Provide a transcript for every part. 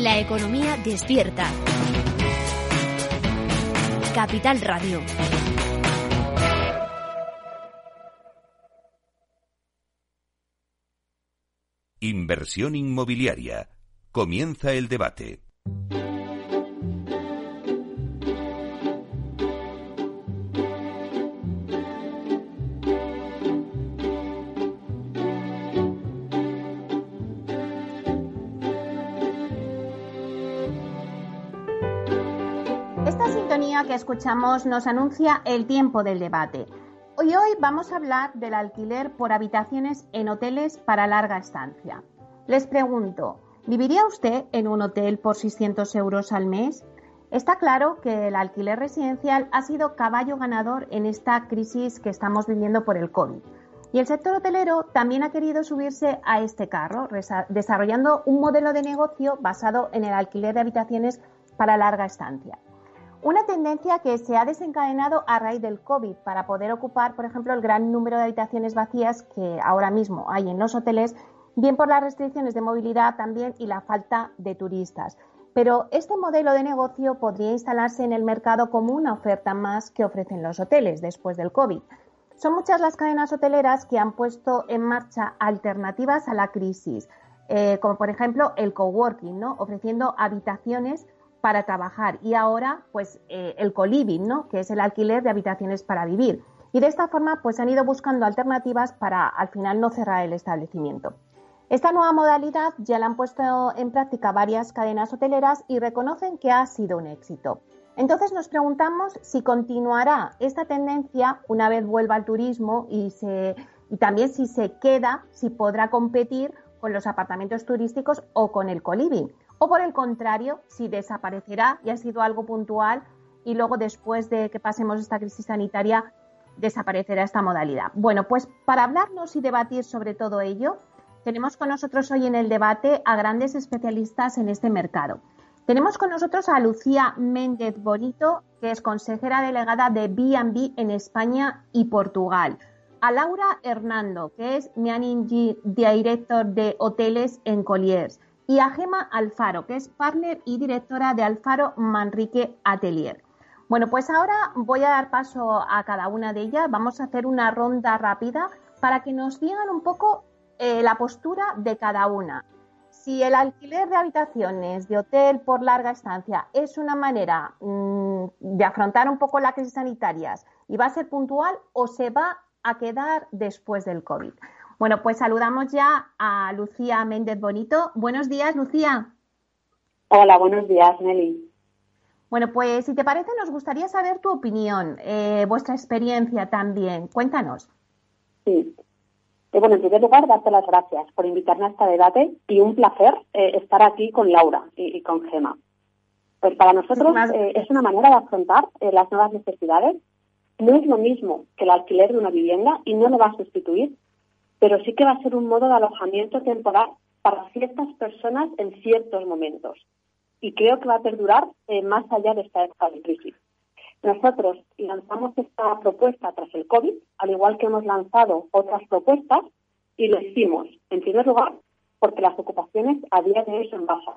La economía despierta. Capital Radio. Inversión inmobiliaria. Comienza el debate. Escuchamos nos anuncia el tiempo del debate. Hoy hoy vamos a hablar del alquiler por habitaciones en hoteles para larga estancia. Les pregunto, ¿viviría usted en un hotel por 600 euros al mes? Está claro que el alquiler residencial ha sido caballo ganador en esta crisis que estamos viviendo por el COVID. Y el sector hotelero también ha querido subirse a este carro, desarrollando un modelo de negocio basado en el alquiler de habitaciones para larga estancia. Una tendencia que se ha desencadenado a raíz del COVID para poder ocupar, por ejemplo, el gran número de habitaciones vacías que ahora mismo hay en los hoteles, bien por las restricciones de movilidad también y la falta de turistas. Pero este modelo de negocio podría instalarse en el mercado como una oferta más que ofrecen los hoteles después del COVID. Son muchas las cadenas hoteleras que han puesto en marcha alternativas a la crisis, eh, como por ejemplo el coworking, ¿no? ofreciendo habitaciones para trabajar y ahora pues eh, el coliving, ¿no? que es el alquiler de habitaciones para vivir. Y de esta forma pues han ido buscando alternativas para al final no cerrar el establecimiento. Esta nueva modalidad ya la han puesto en práctica varias cadenas hoteleras y reconocen que ha sido un éxito. Entonces nos preguntamos si continuará esta tendencia una vez vuelva al turismo y, se, y también si se queda, si podrá competir con los apartamentos turísticos o con el coliving o por el contrario, si desaparecerá y ha sido algo puntual y luego después de que pasemos esta crisis sanitaria desaparecerá esta modalidad. Bueno, pues para hablarnos y debatir sobre todo ello, tenemos con nosotros hoy en el debate a grandes especialistas en este mercado. Tenemos con nosotros a Lucía Méndez Bonito, que es consejera delegada de B&B en España y Portugal. A Laura Hernando, que es Managing Director de Hoteles en Colliers y a Gema Alfaro, que es partner y directora de Alfaro Manrique Atelier. Bueno, pues ahora voy a dar paso a cada una de ellas. Vamos a hacer una ronda rápida para que nos digan un poco eh, la postura de cada una. Si el alquiler de habitaciones de hotel por larga estancia es una manera mm, de afrontar un poco la crisis sanitaria y va a ser puntual o se va a quedar después del COVID. Bueno, pues saludamos ya a Lucía Méndez Bonito. Buenos días, Lucía. Hola, buenos días, Nelly. Bueno, pues si te parece, nos gustaría saber tu opinión, eh, vuestra experiencia también. Cuéntanos. Sí. Eh, bueno, en primer lugar, darte las gracias por invitarme a este debate y un placer eh, estar aquí con Laura y, con Gema. Pues para nosotros es una manera de afrontar las nuevas necesidades. No es lo mismo que el alquiler de una vivienda y no lo va a sustituir, pero sí que va a ser un modo de alojamiento temporal para ciertas personas en ciertos momentos. Y creo que va a perdurar eh, más allá de esta época de crisis. Nosotros lanzamos esta propuesta tras el COVID, al igual que hemos lanzado otras propuestas, y lo hicimos, en primer lugar, porque las ocupaciones a día de hoy son bajas.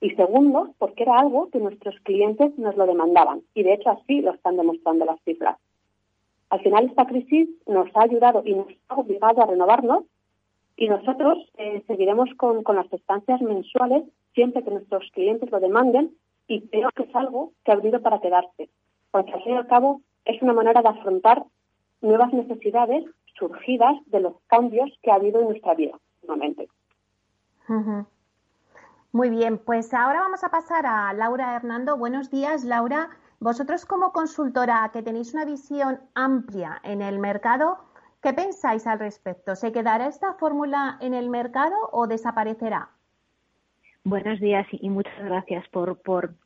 Y segundo, porque era algo que nuestros clientes nos lo demandaban. Y de hecho así lo están demostrando las cifras. Al final esta crisis nos ha ayudado y nos ha obligado a renovarnos y nosotros eh, seguiremos con, las estancias mensuales siempre que nuestros clientes lo demanden y creo que es algo que ha venido para quedarse, porque al fin y al cabo es una manera de afrontar nuevas necesidades surgidas de los cambios que ha habido en nuestra vida últimamente. Muy bien, pues ahora vamos a pasar a Laura Hernando. Buenos días, Laura. Vosotros como consultora que tenéis una visión amplia en el mercado, ¿qué pensáis al respecto? ¿Se quedará esta fórmula en el mercado o desaparecerá? Buenos días y muchas gracias por,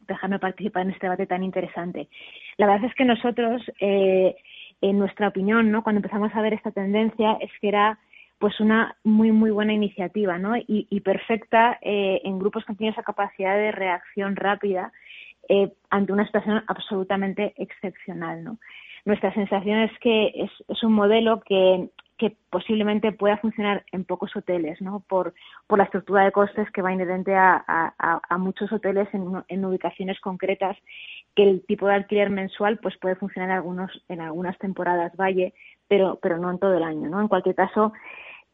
dejarme participar en este debate tan interesante. La verdad es que nosotros, eh, en nuestra opinión, ¿no? cuando empezamos a ver esta tendencia, es que era pues una muy muy buena iniciativa ¿no? y, perfecta eh, en grupos que tienen esa capacidad de reacción rápida eh, ante una situación absolutamente excepcional. ¿no? Nuestra sensación es que es, un modelo que, posiblemente pueda funcionar en pocos hoteles, ¿no? Por, la estructura de costes que va inherente a, muchos hoteles en, en, ubicaciones concretas, que el tipo de alquiler mensual pues puede funcionar en algunos en algunas temporadas valle, pero pero no en todo el año, ¿no? En cualquier caso,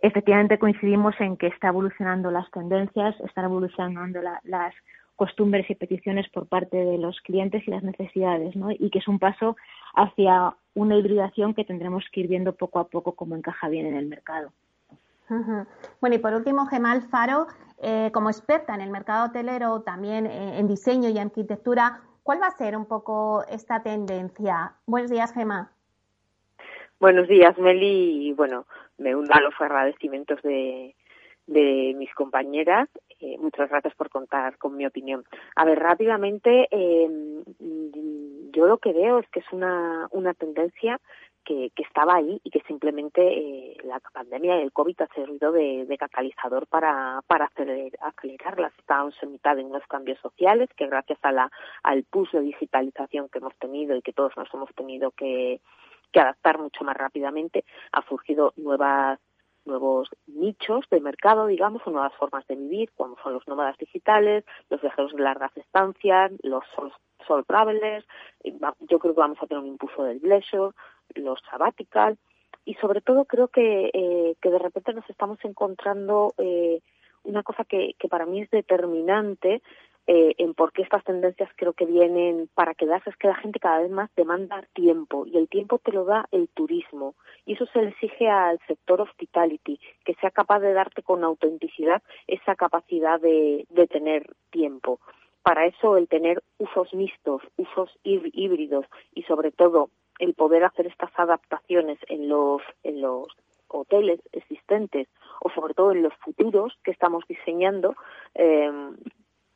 efectivamente coincidimos en que está evolucionando las tendencias, están evolucionando las costumbres y peticiones por parte de los clientes y las necesidades, ¿no? Y que es un paso hacia una hibridación que tendremos que ir viendo poco a poco cómo encaja bien en el mercado. Bueno, y por último, Gemal Faro, eh, como experta en el mercado hotelero, también eh, en diseño y arquitectura, ¿cuál va a ser un poco esta tendencia? Buenos días, Gemma. Buenos días, Meli. Y bueno, me uno a los agradecimientos de, de mis compañeras. Eh, muchas gracias por contar con mi opinión. A ver, rápidamente, eh, yo lo que veo es que es una, una tendencia que, que estaba ahí y que simplemente eh, la pandemia y el COVID ha servido de, de catalizador para, para acelerar, acelerarlas. Estamos en mitad de unos cambios sociales que gracias a la, al push de digitalización que hemos tenido y que todos nos hemos tenido que, que adaptar mucho más rápidamente, ha surgido nuevas nuevos nichos de mercado, digamos, o nuevas formas de vivir, como son los nómadas digitales, los viajeros de largas estancias, los sol, travelers, yo creo que vamos a tener un impulso del leisure, los sabbatical, y sobre todo creo que, eh, que de repente nos estamos encontrando eh, una cosa que, que para mí es determinante eh, en por qué estas tendencias creo que vienen para quedarse. Es que la gente cada vez más demanda tiempo y el tiempo te lo da el turismo. Y eso se le exige al sector hospitality que sea capaz de darte con autenticidad esa capacidad de, de tener tiempo. Para eso el tener usos mixtos usos híbridos y sobre todo el poder hacer estas adaptaciones en los en los hoteles existentes o sobre todo en los futuros que estamos diseñando eh,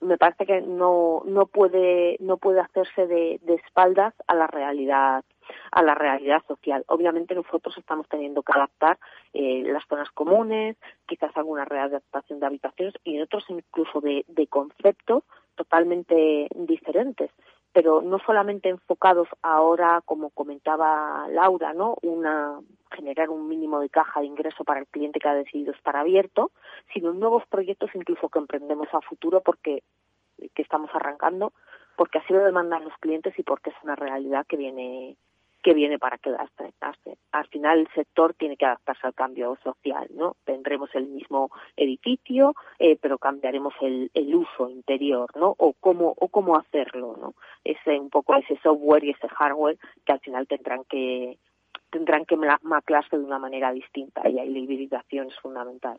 me parece que no no puede no puede hacerse de, de, espaldas a la realidad a la realidad social. Obviamente nosotros estamos teniendo que adaptar eh, las zonas comunes quizás alguna readaptación de habitaciones y otros incluso de, de conceptos totalmente diferentes pero no solamente enfocados ahora, como comentaba Laura, ¿no? Una generar un mínimo de caja de ingreso para el cliente que ha decidido estar abierto, sino nuevos proyectos incluso que emprendemos a futuro porque que estamos arrancando, porque así lo demandan los clientes y porque es una realidad que viene que viene para quedarse. Al final el sector tiene que adaptarse al cambio social, ¿no? Tendremos el mismo edificio, eh, pero cambiaremos el, el, uso interior, ¿no? O cómo, o cómo hacerlo, ¿no? Ese, un poco ese software y ese hardware que al final tendrán que, tendrán que maclarse de una manera distinta y ahí la hibridación es fundamental.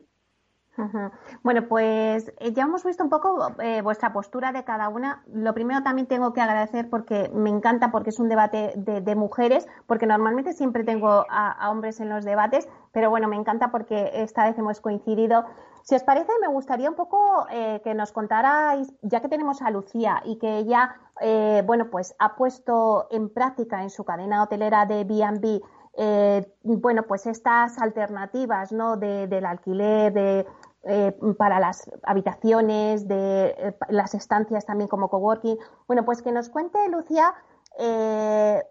Bueno, pues eh, ya hemos visto un poco eh, vuestra postura de cada una. Lo primero también tengo que agradecer porque me encanta porque es un debate de, mujeres, porque normalmente siempre tengo a, hombres en los debates, pero bueno, me encanta porque esta vez hemos coincidido. Si os parece, me gustaría un poco eh, que nos contarais, ya que tenemos a Lucía y que ella, bueno, pues ha puesto en práctica en su cadena hotelera de B&B bueno, pues estas alternativas, ¿no? del alquiler, de, eh, para las habitaciones, de eh, las estancias también como coworking. Bueno, pues que nos cuente, Lucía, eh,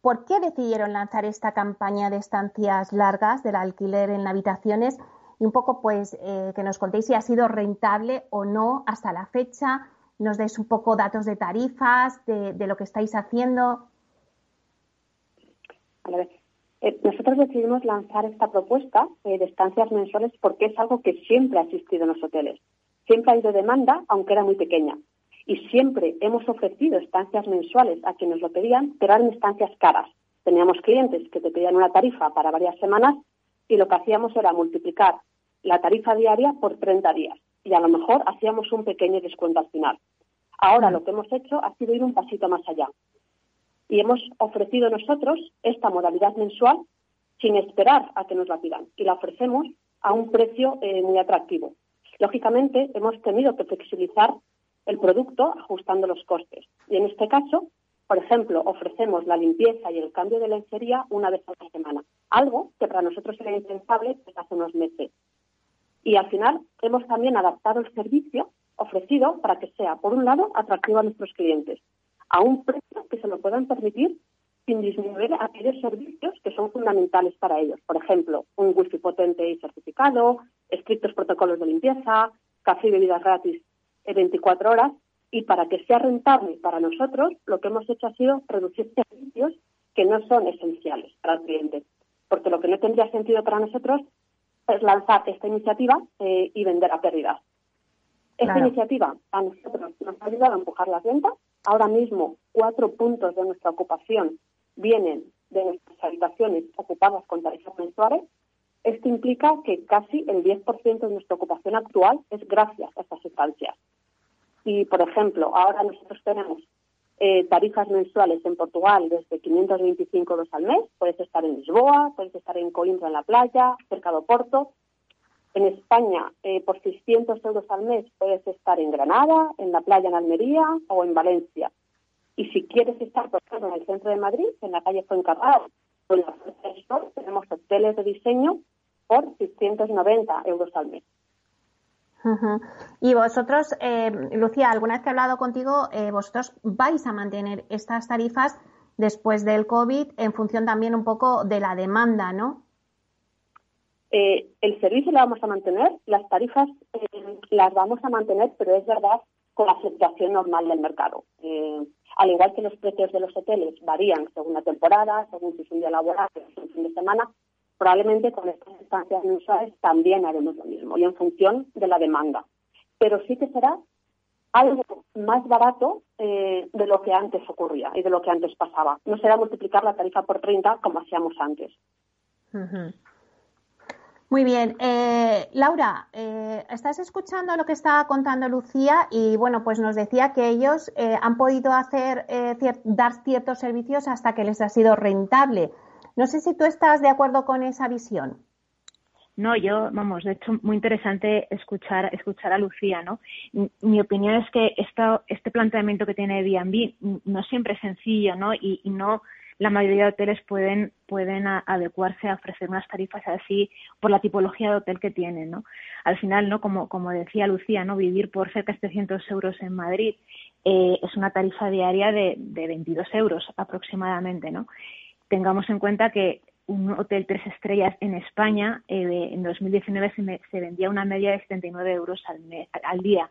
por qué decidieron lanzar esta campaña de estancias largas del alquiler en habitaciones y un poco pues que nos contéis si ha sido rentable o no hasta la fecha, nos deis un poco datos de tarifas, de, de lo que estáis haciendo. Eh, nosotros decidimos lanzar esta propuesta eh, de estancias mensuales porque es algo que siempre ha existido en los hoteles. Siempre ha habido demanda, aunque era muy pequeña. Y siempre hemos ofrecido estancias mensuales a quienes lo pedían, pero eran estancias caras. Teníamos clientes que te pedían una tarifa para varias semanas y lo que hacíamos era multiplicar la tarifa diaria por 30 días. Y a lo mejor hacíamos un pequeño descuento al final. Ahora lo que hemos hecho ha sido ir un pasito más allá y hemos ofrecido nosotros esta modalidad mensual sin esperar a que nos la pidan y la ofrecemos a un precio eh, muy atractivo. Lógicamente, hemos tenido que flexibilizar el producto ajustando los costes. Y en este caso, por ejemplo, ofrecemos la limpieza y el cambio de lencería una vez a la semana, algo que para nosotros era impensable desde hace unos meses. Y al final hemos también adaptado el servicio ofrecido para que sea, por un lado, atractivo a nuestros clientes a un precio que se lo puedan permitir sin disminuir aquellos servicios que son fundamentales para ellos. Por ejemplo, un wifi potente y certificado, estrictos protocolos de limpieza, café y bebidas gratis en 24 horas. Y para que sea rentable para nosotros, lo que hemos hecho ha sido reducir servicios que no son esenciales para el cliente. Porque lo que no tendría sentido para nosotros es lanzar esta iniciativa eh, y vender a pérdidas. Esta iniciativa a nosotros nos ha ayudado a empujar las ventas. Ahora mismo, cuatro puntos de nuestra ocupación vienen de nuestras habitaciones ocupadas con tarifas mensuales. Esto implica que casi el 10% de nuestra ocupación actual es gracias a estas estancias. Y, por ejemplo, ahora nosotros tenemos eh, tarifas mensuales en Portugal desde 525 euros al mes. Puedes estar en Lisboa, puedes estar en Coimbra, en la playa, cerca de Porto. En España, eh, por 600 euros al mes, puedes estar en Granada, en la playa en Almería o en Valencia. Y si quieres estar, por ejemplo, en el centro de Madrid, en la calle Fuencarral o en la Puerta del tenemos hoteles de diseño por 690 euros al mes. Y vosotros, eh, Lucía, alguna vez que he hablado contigo, eh, vosotros vais a mantener estas tarifas después del COVID en función también un poco de la demanda, ¿no? Eh, el servicio lo vamos a mantener, las tarifas eh, las vamos a mantener, pero es verdad con la fluctuación normal del mercado. Eh, al igual que los precios de los hoteles varían según la temporada, según si es un día laboral, si es un fin de semana, probablemente con estas estancias mensuales también haremos lo mismo y en función de la demanda. Pero sí que será algo más barato eh, de lo que antes ocurría y de lo que antes pasaba. No será multiplicar la tarifa por 30 como hacíamos antes. Muy bien. Eh, Laura, eh, estás escuchando lo que está contando Lucía y bueno, pues nos decía que ellos eh, han podido hacer, dar ciertos servicios hasta que les ha sido rentable. No sé si tú estás de acuerdo con esa visión. No, yo, vamos, de hecho, muy interesante escuchar, escuchar a Lucía, ¿no? Mi, opinión es que este planteamiento que tiene Airbnb no siempre es sencillo, ¿no? y no la mayoría de hoteles pueden, pueden adecuarse a ofrecer unas tarifas así por la tipología de hotel que tienen, ¿no? Al final, ¿no? Como, como decía Lucía, ¿no? Vivir por cerca de 700 euros en Madrid eh, es una tarifa diaria de, de 22 euros aproximadamente, ¿no? Tengamos en cuenta que un hotel tres estrellas en España eh, en 2019 se, se, vendía una media de 79 euros al, al día.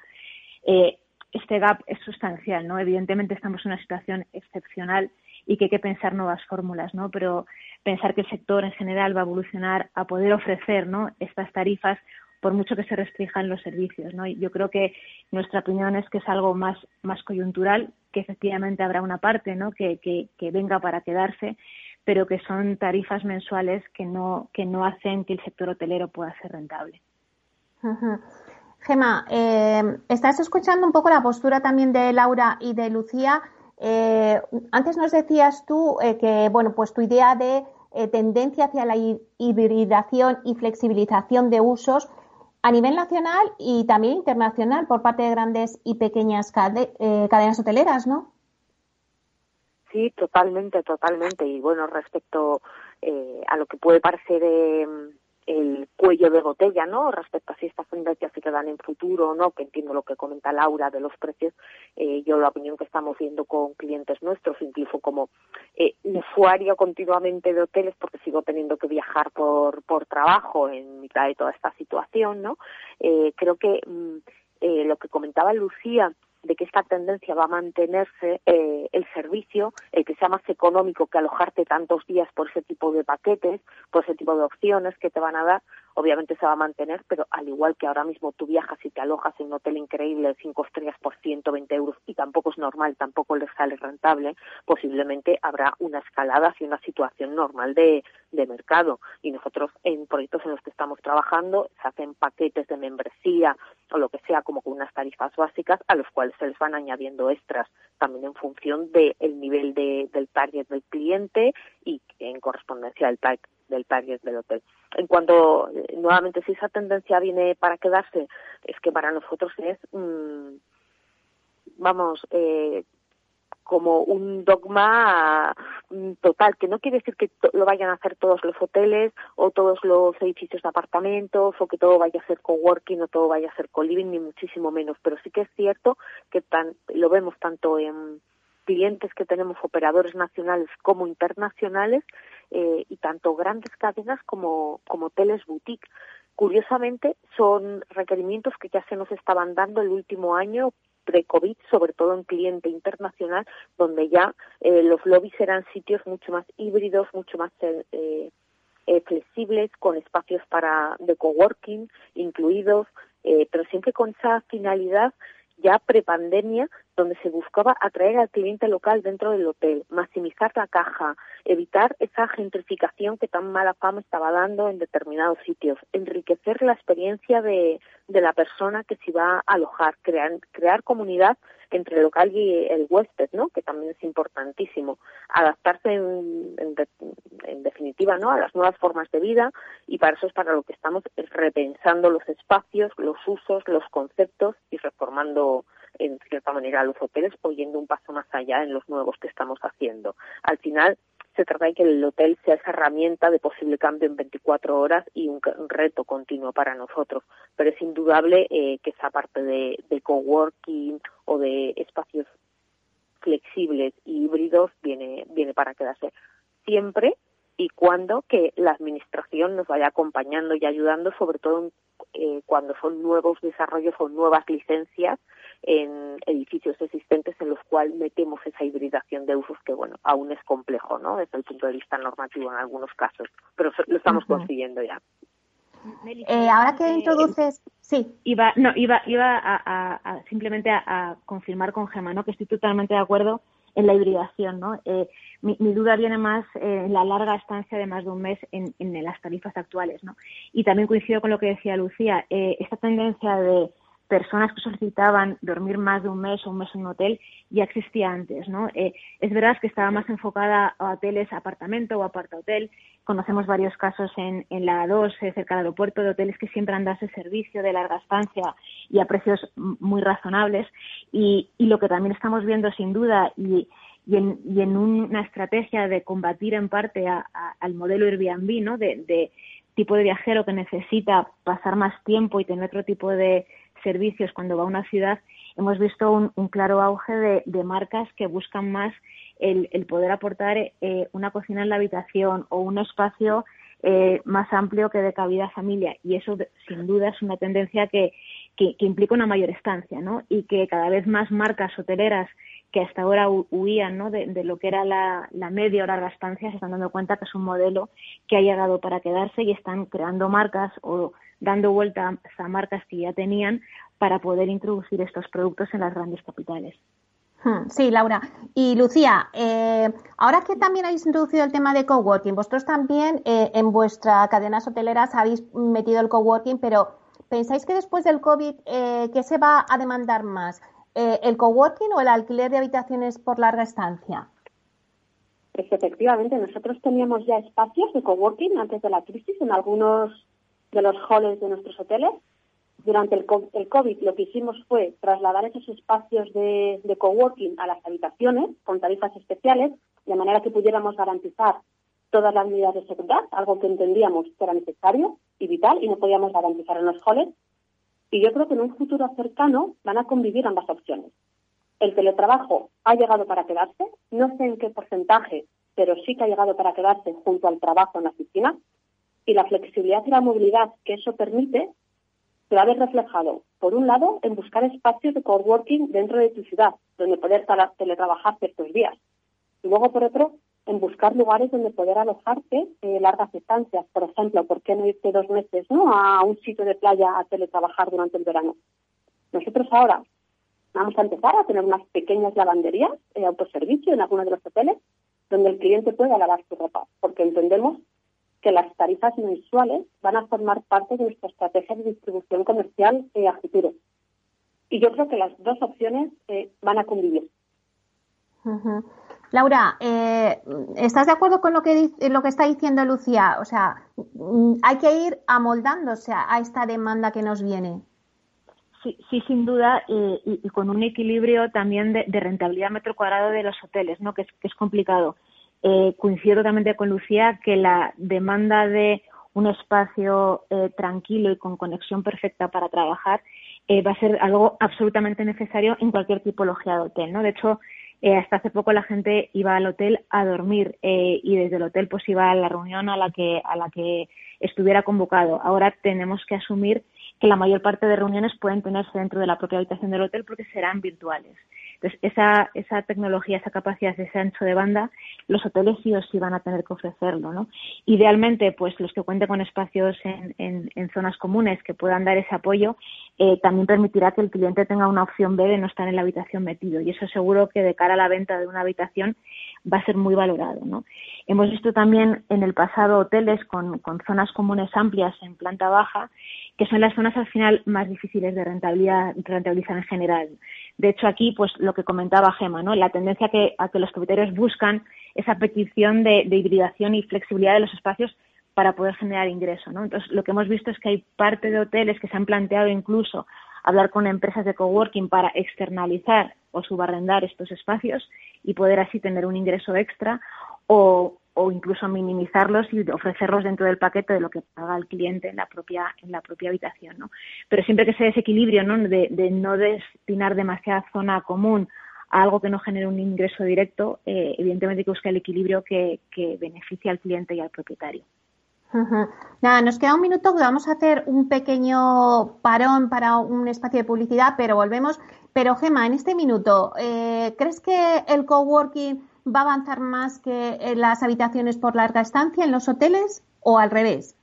Eh, este gap es sustancial, ¿no? Evidentemente estamos en una situación excepcional y que hay que pensar nuevas fórmulas, ¿no? Pero pensar que el sector en general va a evolucionar a poder ofrecer, ¿no? Estas tarifas por mucho que se restrinjan los servicios, ¿no? Yo creo que nuestra opinión es que es algo más, más coyuntural, que efectivamente habrá una parte, ¿no? Que, que, venga para quedarse, pero que son tarifas mensuales que no, que no hacen que el sector hotelero pueda ser rentable. Gema, eh, estás escuchando un poco la postura también de Laura y de Lucía eh, antes nos decías tú eh, que, bueno, pues tu idea de eh, tendencia hacia la hibridación y flexibilización de usos a nivel nacional y también internacional por parte de grandes y pequeñas cadenas hoteleras, ¿no? Sí, totalmente, totalmente. Y bueno, respecto a lo que puede parecer el cuello de botella, ¿no? Respecto a si estas tendencias se quedan en futuro o no, que entiendo lo que comenta Laura de los precios, eh, yo la opinión que estamos viendo con clientes nuestros, incluso como eh, usuario continuamente de hoteles, porque sigo teniendo que viajar por, por trabajo en mitad de toda esta situación, ¿no? Eh, creo que mm, eh, lo que comentaba Lucía, de que esta tendencia va a mantenerse eh, el servicio, el que sea más económico que alojarte tantos días por ese tipo de paquetes, por ese tipo de opciones que te van a dar, obviamente se va a mantener, pero al igual que ahora mismo tú viajas y te alojas en un hotel increíble cinco estrellas por 120 euros y tampoco es normal, tampoco les sale rentable, posiblemente habrá una escalada hacia una situación normal de, de mercado. Y nosotros en proyectos en los que estamos trabajando se hacen paquetes de membresía o lo que sea como con unas tarifas básicas a los cuales se les van añadiendo extras también en función del nivel de, del target del cliente y en correspondencia del del target del hotel. En cuanto, eh, nuevamente, si esa tendencia viene para quedarse, es que para nosotros es, mm, vamos, eh, como un dogma mm, total, que no quiere decir que lo vayan a hacer todos los hoteles o todos los edificios de apartamentos o que todo vaya a ser coworking o todo vaya a ser co-living, ni muchísimo menos, pero sí que es cierto que tan, lo vemos tanto en clientes que tenemos, operadores nacionales como internacionales, eh, y tanto grandes cadenas como, como hoteles boutique. Curiosamente, son requerimientos que ya se nos estaban dando el último año pre-COVID, sobre todo en cliente internacional, donde ya eh, los lobbies eran sitios mucho más híbridos, mucho más eh, eh, flexibles, con espacios para de coworking incluidos, eh, pero siempre con esa finalidad ya prepandemia, donde se buscaba atraer al cliente local dentro del hotel, maximizar la caja, evitar esa gentrificación que tan mala fama estaba dando en determinados sitios, enriquecer la experiencia de, de la persona que se va a alojar, crear, crear comunidad entre el local y el huésped, ¿no? Que también es importantísimo. Adaptarse en, en, definitiva, ¿no? A las nuevas formas de vida y para eso es para lo que estamos repensando los espacios, los usos, los conceptos y reformando en cierta manera los hoteles o un paso más allá en los nuevos que estamos haciendo. Al final, se trata de que el hotel sea esa herramienta de posible cambio en 24 horas y un, reto continuo para nosotros. Pero es indudable eh, que esa parte de, de coworking o de espacios flexibles y híbridos viene, viene para quedarse. Siempre y cuando que la administración nos vaya acompañando y ayudando, sobre todo eh, cuando son nuevos desarrollos o nuevas licencias en edificios existentes en los cuales metemos esa hibridación de usos que, bueno, aún es complejo, ¿no? Desde el punto de vista normativo en algunos casos, pero lo estamos consiguiendo ya. Eh, ahora que introduces, sí. Iba, no, iba, iba a, simplemente a, confirmar con Gemma, ¿no? Que estoy totalmente de acuerdo en la hibridación, ¿no? Eh, mi, duda viene más eh, en la larga estancia de más de un mes en, en, las tarifas actuales, ¿no? Y también coincido con lo que decía Lucía, esta tendencia de personas que solicitaban dormir más de un mes o un mes en un hotel ya existía antes, ¿no? Eh, es verdad que estaba más enfocada a hoteles, apartamento o aparta hotel. Conocemos varios casos en, en la A2, eh, cerca del aeropuerto, de hoteles que siempre han dado ese servicio de larga estancia y a precios muy razonables. Y, y lo que también estamos viendo, sin duda, y, y en, y en una estrategia de combatir en parte al modelo Airbnb, ¿no? De tipo de viajero que necesita pasar más tiempo y tener otro tipo de servicios cuando va a una ciudad, hemos visto un, claro auge de, marcas que buscan más el, poder aportar eh, una cocina en la habitación o un espacio eh, más amplio que de cabida familia. Y eso, sin duda, es una tendencia que, que, implica una mayor estancia, ¿no? Y que cada vez más marcas hoteleras que hasta ahora huían ¿no? de, lo que era la, la, media o larga estancia se están dando cuenta que es un modelo que ha llegado para quedarse y están creando marcas o dando vuelta a marcas que ya tenían para poder introducir estos productos en las grandes capitales. Hmm, sí, Laura. Y Lucía, eh, ahora que también habéis introducido el tema de coworking, vosotros también eh, en vuestra cadena hoteleras habéis metido el coworking, pero ¿pensáis que después del COVID, eh, qué se va a demandar más? ¿El coworking o el alquiler de habitaciones por larga estancia? efectivamente, nosotros teníamos ya espacios de coworking antes de la crisis en algunos de los halls de nuestros hoteles. Durante el, COVID lo que hicimos fue trasladar esos espacios de, coworking a las habitaciones con tarifas especiales, de manera que pudiéramos garantizar todas las medidas de seguridad, algo que entendíamos que era necesario y vital y no podíamos garantizar en los halls. Y yo creo que en un futuro cercano van a convivir ambas opciones. El teletrabajo ha llegado para quedarse, no sé en qué porcentaje, pero sí que ha llegado para quedarse junto al trabajo en la oficina y la flexibilidad y la movilidad que eso permite se va reflejado, por un lado, en buscar espacios de coworking dentro de tu ciudad, donde poder teletrabajar ciertos días. Y luego, por otro, en buscar lugares donde poder alojarte eh, largas estancias. Por ejemplo, ¿por qué no irte dos meses a un sitio de playa a teletrabajar durante el verano? Nosotros ahora vamos a empezar a tener unas pequeñas lavanderías, de autoservicio en algunos de los hoteles, donde el cliente pueda lavar su ropa, porque entendemos que las tarifas mensuales van a formar parte de nuestra estrategia de distribución comercial eh, a futuro. Y yo creo que las dos opciones eh, van a convivir. Laura, eh, ¿estás de acuerdo con lo que, lo que está diciendo Lucía? O sea, mm, hay que ir amoldándose a esta demanda que nos viene. Sí, sí, sin duda, y, con un equilibrio también de, rentabilidad metro cuadrado de los hoteles, ¿no? que es complicado. Eh, coincido totalmente con Lucía que la demanda de un espacio eh, tranquilo y con conexión perfecta para trabajar eh, va a ser algo absolutamente necesario en cualquier tipología de hotel. ¿no? De hecho, eh, hasta hace poco la gente iba al hotel a dormir eh, y desde el hotel pues iba a la reunión a la que a la que estuviera convocado. Ahora tenemos que asumir que la mayor parte de reuniones pueden tenerse dentro de la propia habitación del hotel porque serán virtuales. Entonces, esa, esa tecnología, esa capacidad, ese ancho de banda, los hoteles sí sí van a tener que ofrecerlo, ¿no? Idealmente, pues los que cuenten con espacios en, en, en zonas comunes que puedan dar ese apoyo, eh, también permitirá que el cliente tenga una opción B de no estar en la habitación metido. Y eso seguro que de cara a la venta de una habitación va a ser muy valorado, ¿no? Hemos visto también en el pasado hoteles con, con zonas comunes amplias en planta baja que son las zonas al final más difíciles de rentabilidad, rentabilizar en general. De hecho, aquí, pues lo que comentaba Gema, ¿no? La tendencia que, a que los propietarios buscan esa petición de, de, hibridación y flexibilidad de los espacios para poder generar ingreso, ¿no? Entonces, lo que hemos visto es que hay parte de hoteles que se han planteado incluso hablar con empresas de coworking para externalizar o subarrendar estos espacios y poder así tener un ingreso extra o, o incluso minimizarlos y ofrecerlos dentro del paquete de lo que paga el cliente en la propia en la propia habitación no pero siempre que ese desequilibrio no de, de no destinar demasiada zona común a algo que no genere un ingreso directo eh, evidentemente que buscar el equilibrio que, que beneficie al cliente y al propietario. Nada, nos queda un minuto vamos a hacer un pequeño parón para un espacio de publicidad, pero volvemos. Pero Gema, en este minuto, eh, ¿crees que el coworking va a avanzar más que las habitaciones por larga estancia en los hoteles o al revés?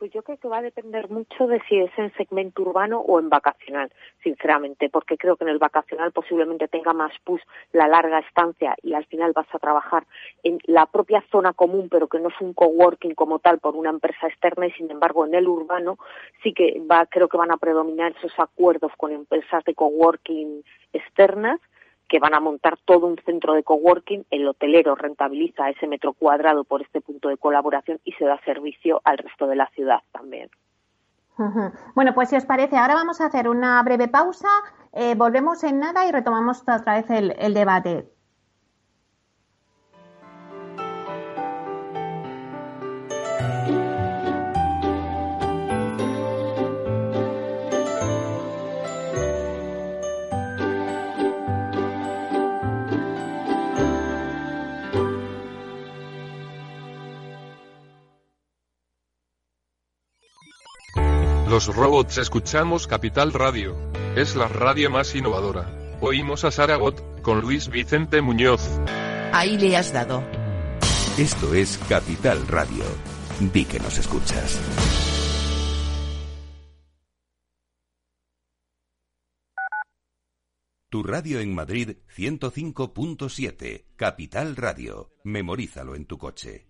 Pues yo creo que va a depender mucho de si es en segmento urbano o en vacacional, sinceramente, porque creo que en el vacacional posiblemente tenga más push la larga estancia y al final vas a trabajar en la propia zona común, pero que no es un coworking como tal por una empresa externa y sin embargo en el urbano sí que va, creo que van a predominar esos acuerdos con empresas de coworking externas que van a montar todo un centro de coworking, el hotelero rentabiliza ese metro cuadrado por este punto de colaboración y se da servicio al resto de la ciudad también. Bueno, pues si os parece, ahora vamos a hacer una breve pausa, eh, volvemos en nada y retomamos otra vez el debate. Los robots escuchamos Capital Radio. Es la radio más innovadora. Oímos a Saragot, con Luis Vicente Muñoz. Ahí le has dado. Esto es Capital Radio. Di que nos escuchas. Tu radio en Madrid 105.7. Capital Radio. Memorízalo en tu coche.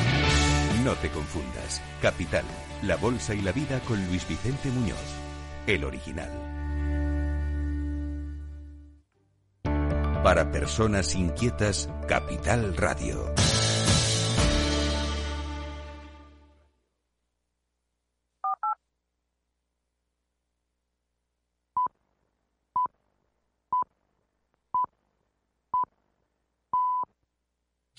No te confundas. Capital, la bolsa y la vida con Luis Vicente Muñoz, el original. Para personas inquietas, Capital Radio.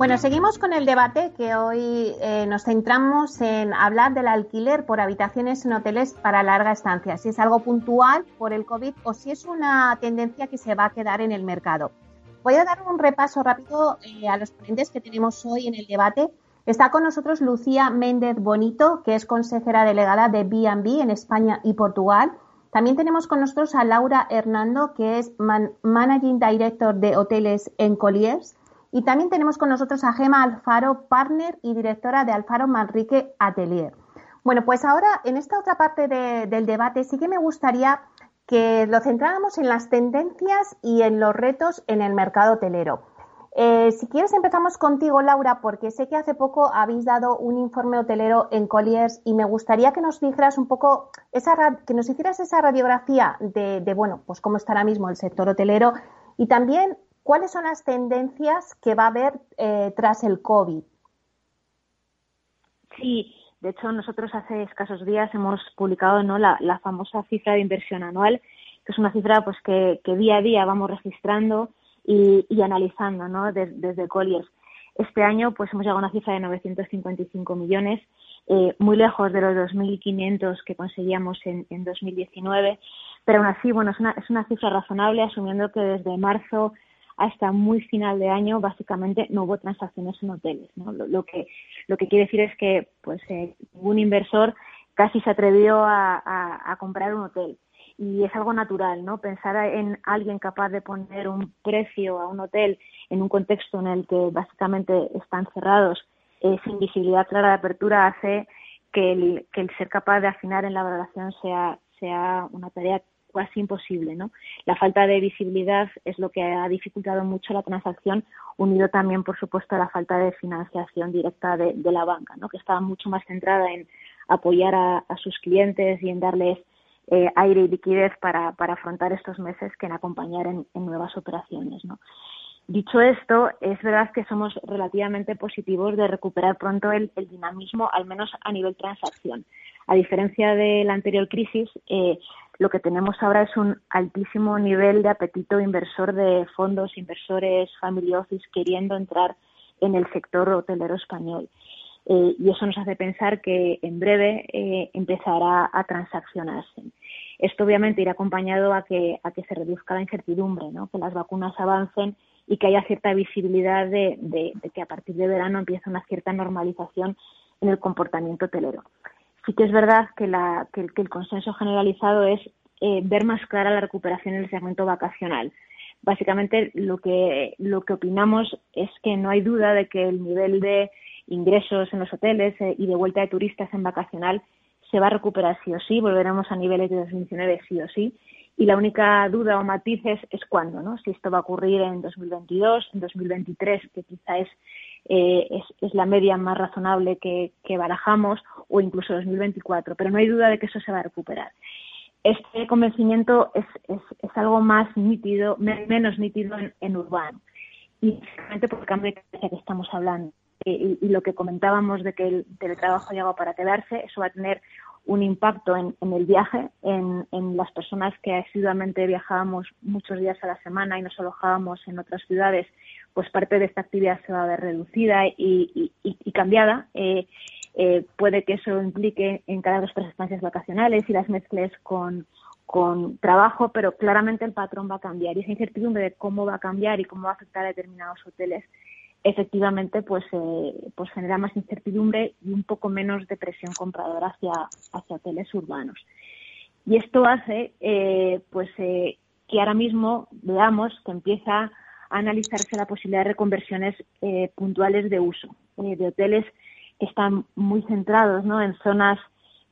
Bueno, seguimos con el debate que hoy eh, nos centramos en hablar del alquiler por habitaciones en hoteles para larga estancia, si es algo puntual por el COVID o si es una tendencia que se va a quedar en el mercado. Voy a dar un repaso rápido eh, a los ponentes que tenemos hoy en el debate. Está con nosotros Lucía Méndez Bonito, que es consejera delegada de B&B en España y Portugal. También tenemos con nosotros a Laura Hernando, que es Managing Director de Hoteles en Colliers. Y también tenemos con nosotros a Gema Alfaro, partner y directora de Alfaro Manrique Atelier. Bueno, pues ahora en esta otra parte del debate sí que me gustaría que lo centráramos en las tendencias y en los retos en el mercado hotelero. Eh, si quieres empezamos contigo, Laura, porque sé que hace poco habéis dado un informe hotelero en Colliers y me gustaría que nos dijeras un poco, esa, que nos hicieras esa radiografía de, de, bueno, pues cómo está ahora mismo el sector hotelero y también ¿Cuáles son las tendencias que va a haber eh, tras el COVID? Sí, de hecho nosotros hace escasos días hemos publicado ¿no? la, famosa cifra de inversión anual, que es una cifra pues que, día a día vamos registrando y, analizando ¿no? desde Colliers. Este año pues hemos llegado a una cifra de 955 millones, eh, muy lejos de los 2.500 que conseguíamos en, en 2019, pero aún así bueno es una, es una cifra razonable asumiendo que desde marzo hasta muy final de año básicamente no hubo transacciones en hoteles. ¿no? Lo, que, lo que quiere decir es que pues eh, ningún inversor casi se atrevió a, comprar un hotel. Y es algo natural, ¿no? Pensar en alguien capaz de poner un precio a un hotel en un contexto en el que básicamente están cerrados, eh, sin visibilidad clara de apertura, hace que el, que el ser capaz de afinar en la valoración sea, sea una tarea casi imposible, ¿no? La falta de visibilidad es lo que ha dificultado mucho la transacción, unido también, por supuesto, a la falta de financiación directa de, la banca. Que estaba mucho más centrada en apoyar a, sus clientes y en darles eh, aire y liquidez para, afrontar estos meses que en acompañar en, nuevas operaciones. Dicho esto, es verdad que somos relativamente positivos de recuperar pronto el, el dinamismo, al menos a nivel transacción. A diferencia de la anterior crisis, eh, lo que tenemos ahora es un altísimo nivel de apetito inversor de fondos, inversores, family office queriendo entrar en el sector hotelero español. Eh, y eso nos hace pensar que en breve eh, empezará a transaccionarse. Esto obviamente irá acompañado a que, a que se reduzca la incertidumbre, ¿no? que las vacunas avancen y que haya cierta visibilidad de, de que a partir de verano empiece una cierta normalización en el comportamiento hotelero sí que es verdad que, la, que, el, consenso generalizado es eh, ver más clara la recuperación en el segmento vacacional. Básicamente lo que, lo que opinamos es que no hay duda de que el nivel de ingresos en los hoteles eh, y de vuelta de turistas en vacacional se va a recuperar sí o sí, volveremos a niveles de 2019 sí o sí, y la única duda o matiz es, es cuándo, ¿no? Si esto va a ocurrir en 2022, en 2023, que quizá es eh, es, la media más razonable que, barajamos, o incluso 2024, pero no hay duda de que eso se va a recuperar. Este convencimiento es, es, algo más nítido, menos nítido en, urbano, y simplemente por el cambio de que estamos hablando. Eh, y, lo que comentábamos de que el teletrabajo llegado para quedarse, eso va a tener un impacto en, el viaje, en, en, las personas que asiduamente viajábamos muchos días a la semana y nos alojábamos en otras ciudades pues parte de esta actividad se va a ver reducida y, cambiada. Eh, eh, puede que eso implique en cada dos tres estancias vacacionales y las mezcles con, con trabajo, pero claramente el patrón va a cambiar y esa incertidumbre de cómo va a cambiar y cómo va a afectar a determinados hoteles efectivamente pues eh, pues genera más incertidumbre y un poco menos de presión compradora hacia hacia hoteles urbanos y esto hace pues que ahora mismo veamos que empieza analizarse la posibilidad de reconversiones puntuales de uso de hoteles que están muy centrados en zonas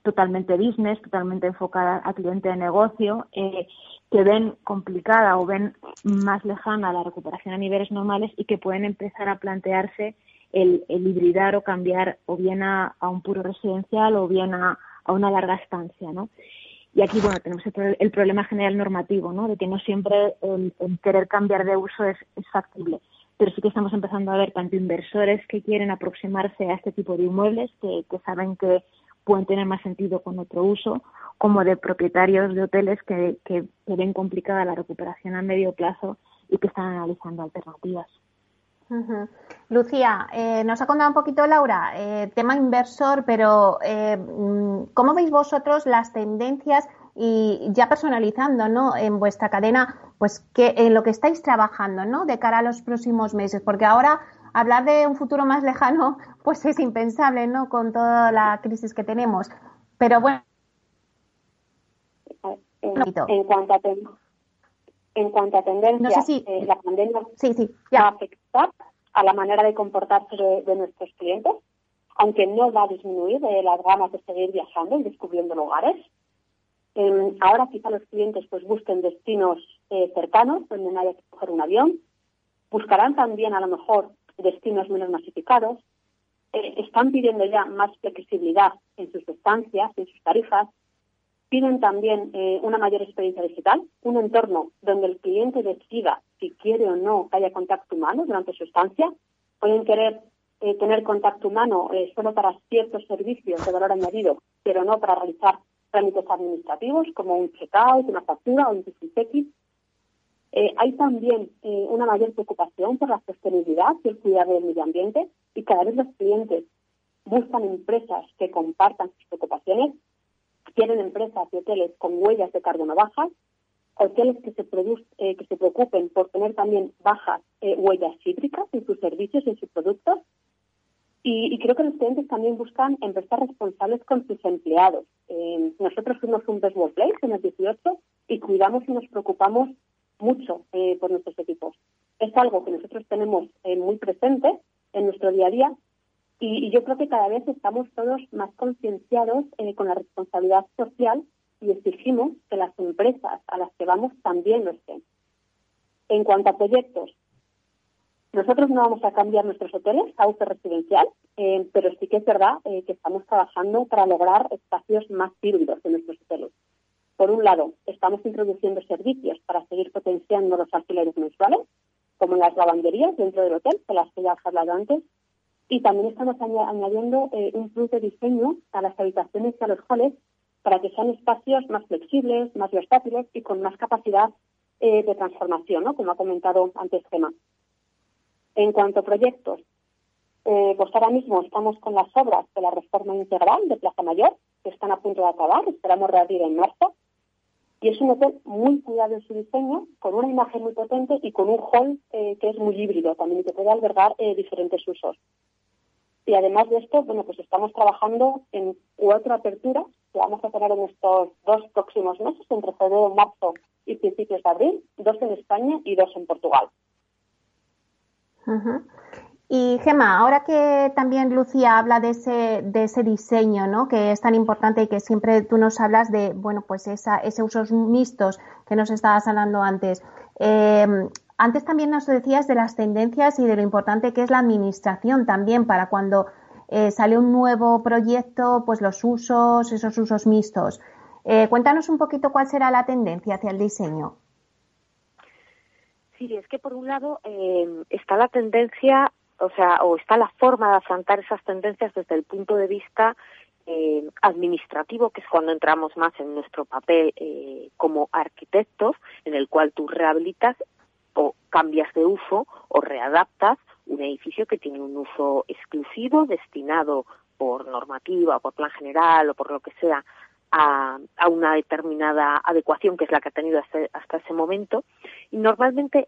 totalmente business, totalmente enfocadas al cliente de negocio, que ven complicada o ven más lejana la recuperación a niveles normales y que pueden empezar a plantearse el, hibridar o cambiar o bien a, un puro residencial o bien a, una larga estancia, ¿no? Y aquí, bueno, tenemos el, problema general normativo, ¿no? De que no siempre el, querer cambiar de uso es, factible. Pero sí que estamos empezando a ver tanto inversores que quieren aproximarse a este tipo de inmuebles, que saben que pueden tener más sentido con otro uso, como de propietarios de hoteles que, que, ven complicada la recuperación a medio plazo y que están analizando alternativas. Lucía, eh, nos ha contado un poquito Laura, eh, tema inversor, pero eh, mm, ¿cómo veis vosotros las tendencias y ya personalizando, ¿no? En vuestra cadena, pues que en lo que estáis trabajando, ¿no? De cara a los próximos meses, porque ahora hablar de un futuro más lejano, pues es impensable, ¿no? Con toda la crisis que tenemos. Pero bueno. En, cuanto a en cuanto a tendencia, eh, la pandemia sí, sí, va a afectar a la manera de comportarse de, nuestros clientes, aunque no va a disminuir las ganas de seguir viajando y descubriendo lugares. Em, ahora quizá los clientes pues busquen destinos eh, cercanos donde no haya que coger un avión. Buscarán también a lo mejor destinos menos masificados, eh, están pidiendo ya más flexibilidad en sus estancias, en sus tarifas, piden también eh, una mayor experiencia digital, un entorno donde el cliente decida si quiere o no que haya contacto humano durante su estancia, pueden querer eh, tener contacto humano solo para ciertos servicios de valor añadido, pero no para realizar trámites administrativos como un checkout, una factura o un. Eh, hay también eh, una mayor preocupación por la sostenibilidad y el cuidado del medio ambiente y cada vez los clientes buscan empresas que compartan sus preocupaciones, quieren empresas y hoteles con huellas de carbono bajas, hoteles que se, eh, que se preocupen por tener también bajas huellas hídricas en sus servicios y en sus productos. Y, creo que los clientes también buscan empresas responsables con sus empleados. nosotros fuimos un Best Workplace en el 18 y cuidamos y nos preocupamos mucho eh, por nuestros equipos. Es algo que nosotros tenemos eh, muy presente en nuestro día a día y, yo creo que cada vez estamos todos más concienciados eh, con la responsabilidad social y exigimos que las empresas a las que vamos también lo estén. En cuanto a proyectos, nosotros no vamos a cambiar nuestros hoteles a uso residencial, pero sí que es verdad que estamos trabajando para lograr espacios más híbridos en nuestros hoteles. Por un lado, estamos introduciendo servicios para seguir potenciando los alquileres mensuales, como las lavanderías dentro del hotel, de las que ya has hablado antes, y también estamos añadiendo eh, un plus de diseño a las habitaciones y a los halls para que sean espacios más flexibles, más versátiles y con más capacidad eh, de transformación, como ha comentado antes Gemma. En cuanto a proyectos, eh, pues ahora mismo estamos con las obras de la reforma integral de Plaza Mayor, que están a punto de acabar, esperamos reabrir en marzo, y es un hotel muy cuidado en su diseño, con una imagen muy potente y con un hall que es muy híbrido también y que puede albergar diferentes usos. Y además de esto, bueno, pues estamos trabajando en cuatro aperturas que vamos a tener en estos dos próximos meses, entre febrero, marzo y principios de abril, dos en España y dos en Portugal. Y Gema, ahora que también Lucía habla de ese, de ese diseño, ¿no? Que es tan importante y que siempre tú nos hablas de, bueno, pues esa, ese usos mixtos que nos estabas hablando antes. Em, antes también nos decías de las tendencias y de lo importante que es la administración también para cuando eh, sale un nuevo proyecto, pues los usos, esos usos mixtos. Eh, cuéntanos un poquito cuál será la tendencia hacia el diseño. Sí, es que por un lado em, está la tendencia o sea, o está la forma de afrontar esas tendencias desde el punto de vista eh, administrativo, que es cuando entramos más en nuestro papel eh, como arquitectos, en el cual tú rehabilitas o cambias de uso o readaptas un edificio que tiene un uso exclusivo destinado por normativa por plan general o por lo que sea a, una determinada adecuación que es la que ha tenido hasta, ese momento. Y normalmente,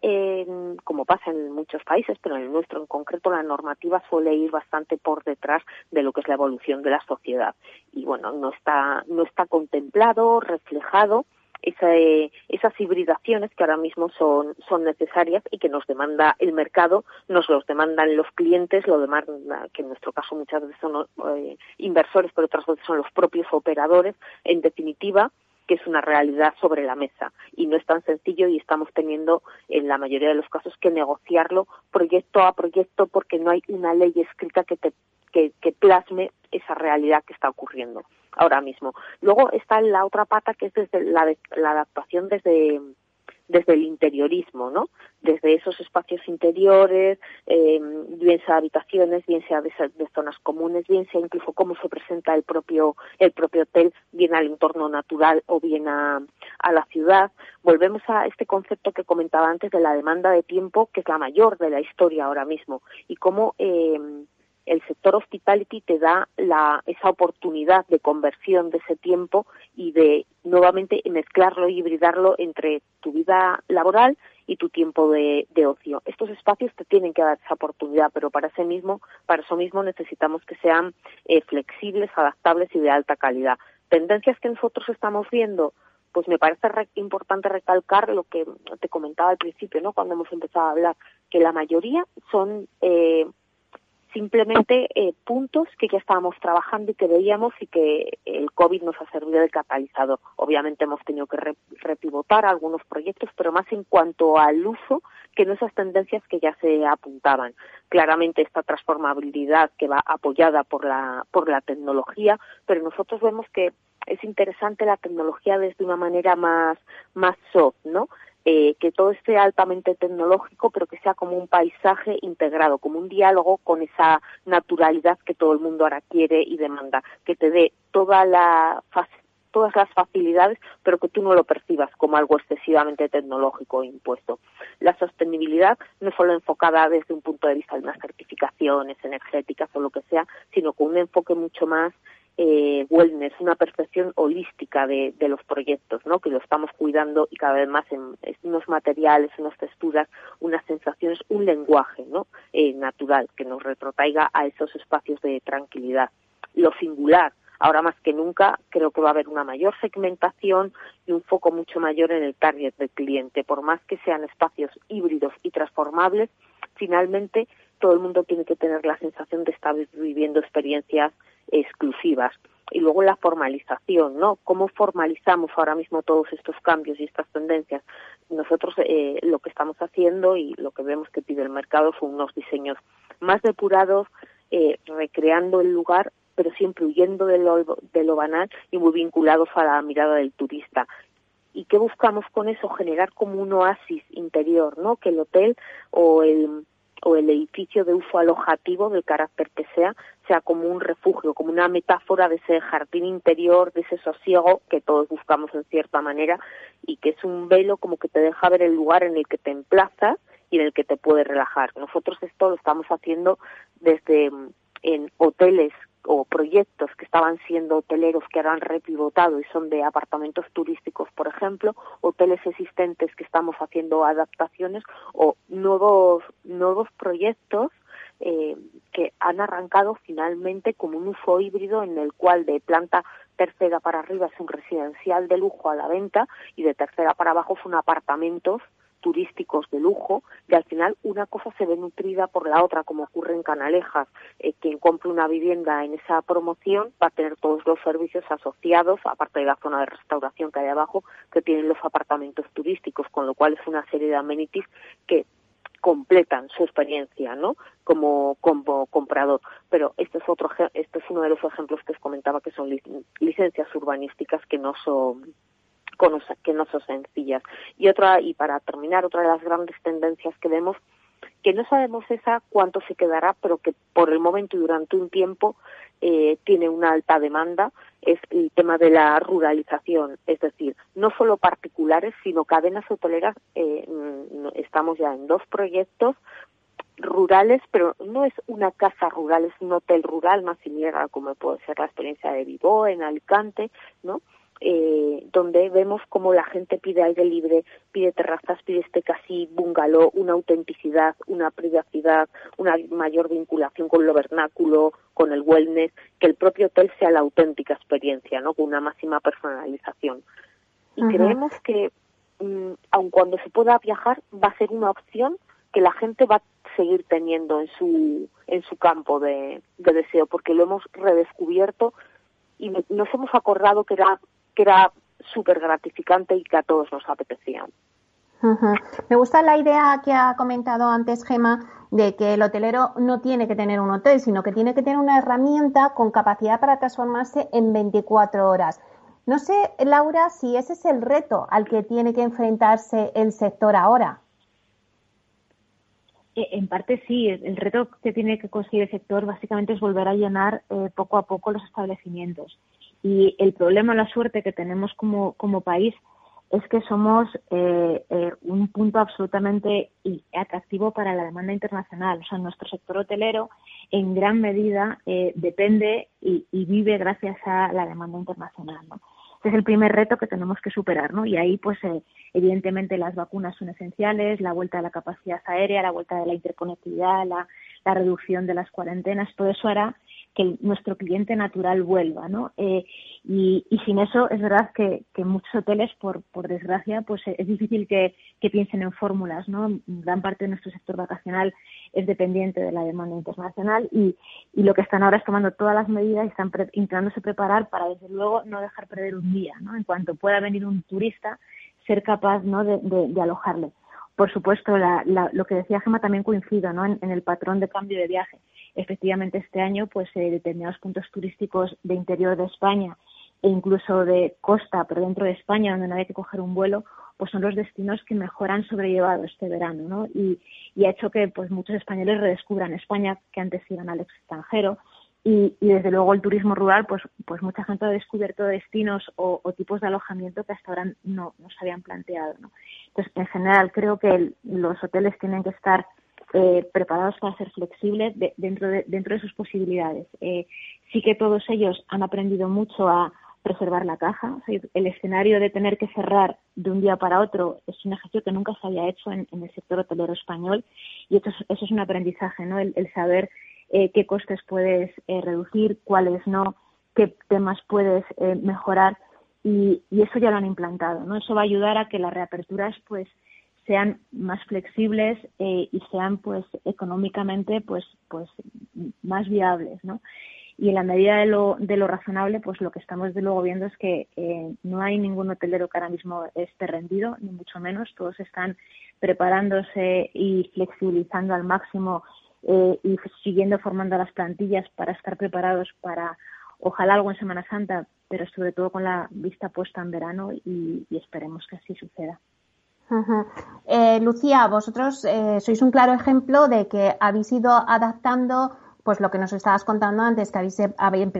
como pasa en muchos países, pero en el nuestro en concreto, la normativa suele ir bastante por detrás de lo que es la evolución de la sociedad. Y bueno, no está, no está contemplado, reflejado esas hibridaciones que ahora mismo son, son necesarias y que nos demanda el mercado, nos los demandan los clientes, lo demanda, que en nuestro caso muchas veces son eh, inversores, pero otras veces son los propios operadores, en definitiva, que es una realidad sobre la mesa. Y no es tan sencillo y estamos teniendo en la mayoría de los casos que negociarlo proyecto a proyecto porque no hay una ley escrita que te que, que plasme esa realidad que está ocurriendo ahora mismo. Luego está la otra pata que es desde la, la adaptación desde desde el interiorismo, ¿no? Desde esos espacios interiores, eh, bien sea habitaciones, bien sea de, zonas comunes, bien sea incluso cómo se presenta el propio el propio hotel, bien al entorno natural o bien a, a la ciudad. Volvemos a este concepto que comentaba antes de la demanda de tiempo, que es la mayor de la historia ahora mismo, y cómo eh, el sector hospitality te da la, esa oportunidad de conversión de ese tiempo y de nuevamente mezclarlo y hibridarlo entre tu vida laboral y tu tiempo de, ocio. Estos espacios te tienen que dar esa oportunidad, pero para ese mismo, para eso mismo necesitamos que sean eh, flexibles, adaptables y de alta calidad. Tendencias que nosotros estamos viendo, pues me parece importante recalcar lo que te comentaba al principio, ¿no? Cuando hemos empezado a hablar, que la mayoría son eh, simplemente eh, puntos que ya estábamos trabajando y que veíamos y que el COVID nos ha servido de catalizador. Obviamente hemos tenido que repivotar algunos proyectos, pero más en cuanto al uso que no esas tendencias que ya se apuntaban. Claramente esta transformabilidad que va apoyada por la, por la tecnología, pero nosotros vemos que es interesante la tecnología desde una manera más, más soft, ¿no? Eh, que todo esté altamente tecnológico, pero que sea como un paisaje integrado, como un diálogo con esa naturalidad que todo el mundo ahora quiere y demanda, que te dé toda la todas las facilidades, pero que tú no lo percibas como algo excesivamente tecnológico o impuesto. La sostenibilidad no es solo enfocada desde un punto de vista de unas certificaciones energéticas o lo que sea, sino con un enfoque mucho más eh, wellness, una percepción holística de, los proyectos, ¿no? Que lo estamos cuidando y cada vez más en, unos materiales, unas texturas, unas sensaciones, un lenguaje, ¿no? Eh, natural que nos retrotraiga a esos espacios de tranquilidad. Lo singular, ahora más que nunca creo que va a haber una mayor segmentación y un foco mucho mayor en el target del cliente. Por más que sean espacios híbridos y transformables, finalmente todo el mundo tiene que tener la sensación de estar viviendo experiencias exclusivas. Y luego la formalización, ¿no? ¿Cómo formalizamos ahora mismo todos estos cambios y estas tendencias? Nosotros eh, lo que estamos haciendo y lo que vemos que pide el mercado son unos diseños más depurados, eh, recreando el lugar, pero siempre huyendo de lo, de lo banal y muy vinculados a la mirada del turista. ¿Y qué buscamos con eso? Generar como un oasis interior, ¿no? Que el hotel o el o el edificio de uso alojativo del carácter que sea sea como un refugio, como una metáfora de ese jardín interior, de ese sosiego que todos buscamos en cierta manera y que es un velo como que te deja ver el lugar en el que te emplazas y en el que te puedes relajar. Nosotros esto lo estamos haciendo desde mm, en hoteles o proyectos que estaban siendo hoteleros que ahora han repivotado y son de apartamentos turísticos, por ejemplo, hoteles existentes que estamos haciendo adaptaciones o nuevos, nuevos proyectos eh, que han arrancado finalmente como un uso híbrido en el cual de planta tercera para arriba es un residencial de lujo a la venta y de tercera para abajo son apartamentos turísticos de lujo, y al final una cosa se ve nutrida por la otra, como ocurre en Canalejas. Eh, quien compre una vivienda en esa promoción va a tener todos los servicios asociados, aparte de la zona de restauración que hay abajo, que tienen los apartamentos turísticos, con lo cual es una serie de amenities que completan su experiencia, ¿no? Como, como comprador. Pero este es otro, este es uno de los ejemplos que os comentaba que son licencias urbanísticas que no son que no son sencillas. Y otra, y para terminar, otra de las grandes tendencias que vemos, que no sabemos esa cuánto se quedará, pero que por el momento y durante un tiempo eh, tiene una alta demanda, es el tema de la ruralización, es decir, no solo particulares, sino cadenas hoteleras. Eh, estamos ya en dos proyectos rurales, pero no es una casa rural, es un hotel rural más similar a como puede ser la experiencia de Vivo en Alicante, ¿no? Eh, donde vemos cómo la gente pide aire libre, pide terrazas, pide este casi bungalow, una autenticidad, una privacidad, una mayor vinculación con lo vernáculo, con el wellness, que el propio hotel sea la auténtica experiencia, ¿no? Con una máxima personalización. Y creemos que, mm, aun cuando se pueda viajar, va a ser una opción que la gente va a seguir teniendo en su en su campo de, de deseo, porque lo hemos redescubierto y nos hemos acordado que era que era súper gratificante y que a todos nos apetecía. Me gusta la idea que ha comentado antes Gema de que el hotelero no tiene que tener un hotel, sino que tiene que tener una herramienta con capacidad para transformarse en 24 horas. No sé, Laura, si ese es el reto al que tiene que enfrentarse el sector ahora. Eh, en parte sí, el reto que tiene que conseguir el sector básicamente es volver a llenar eh, poco a poco los establecimientos. Y el problema, la suerte que tenemos como, como país es que somos eh, eh, un punto absolutamente atractivo para la demanda internacional. O sea, nuestro sector hotelero en gran medida eh, depende y, vive gracias a la demanda internacional. ¿no? Este es el primer reto que tenemos que superar, ¿no? Y ahí, pues, evidentemente, las vacunas son esenciales, la vuelta de la capacidad aérea, la vuelta de la interconectividad, la, la reducción de las cuarentenas, todo eso hará que nuestro cliente natural vuelva, ¿no? Eh, y, sin eso es verdad que, muchos hoteles, por, por desgracia, pues es difícil que, piensen en fórmulas, ¿no? Gran parte de nuestro sector vacacional es dependiente de la demanda internacional y, lo que están ahora es tomando todas las medidas y están intentándose preparar para, desde luego, no dejar perder un día, ¿no? En cuanto pueda venir un turista, ser capaz, ¿no?, de, alojarle. Por supuesto, lo que decía Gemma también coincido, ¿no?, en el patrón de cambio de viaje efectivamente este año pues eh, determinados puntos turísticos de interior de España e incluso de costa, pero dentro de España, donde no hay que coger un vuelo, pues son los destinos que mejor han sobrellevado este verano, ¿no? Y, ha hecho que pues muchos españoles redescubran España, que antes iban al extranjero, y, desde luego el turismo rural, pues, pues mucha gente ha descubierto destinos o, tipos de alojamiento que hasta ahora no, no se habían planteado, ¿no? Entonces, en general, creo que los hoteles tienen que estar eh, preparados para ser flexibles dentro, de, dentro de sus posibilidades. Eh, sí que todos ellos han aprendido mucho a preservar la caja. el escenario de tener que cerrar de un día para otro es un ejercicio que nunca se había hecho en, el sector hotelero español y eso es, un aprendizaje, ¿no? El, saber eh, qué costes puedes reducir, cuáles no, qué temas puedes mejorar y, eso ya lo han implantado, ¿no? Eso va a ayudar a que las reaperturas, pues, sean más flexibles eh, y sean pues económicamente pues pues más viables no y en la medida de lo, de lo razonable pues lo que estamos desde luego viendo es que eh, no hay ningún hotelero que ahora mismo esté rendido ni mucho menos todos están preparándose y flexibilizando al máximo eh, y siguiendo formando las plantillas para estar preparados para ojalá algo en Semana Santa pero sobre todo con la vista puesta en verano y esperemos que así suceda. Eh, Lucía, vosotros eh, sois un claro ejemplo de que habéis ido adaptando pues lo que nos estabas contando antes, que habéis,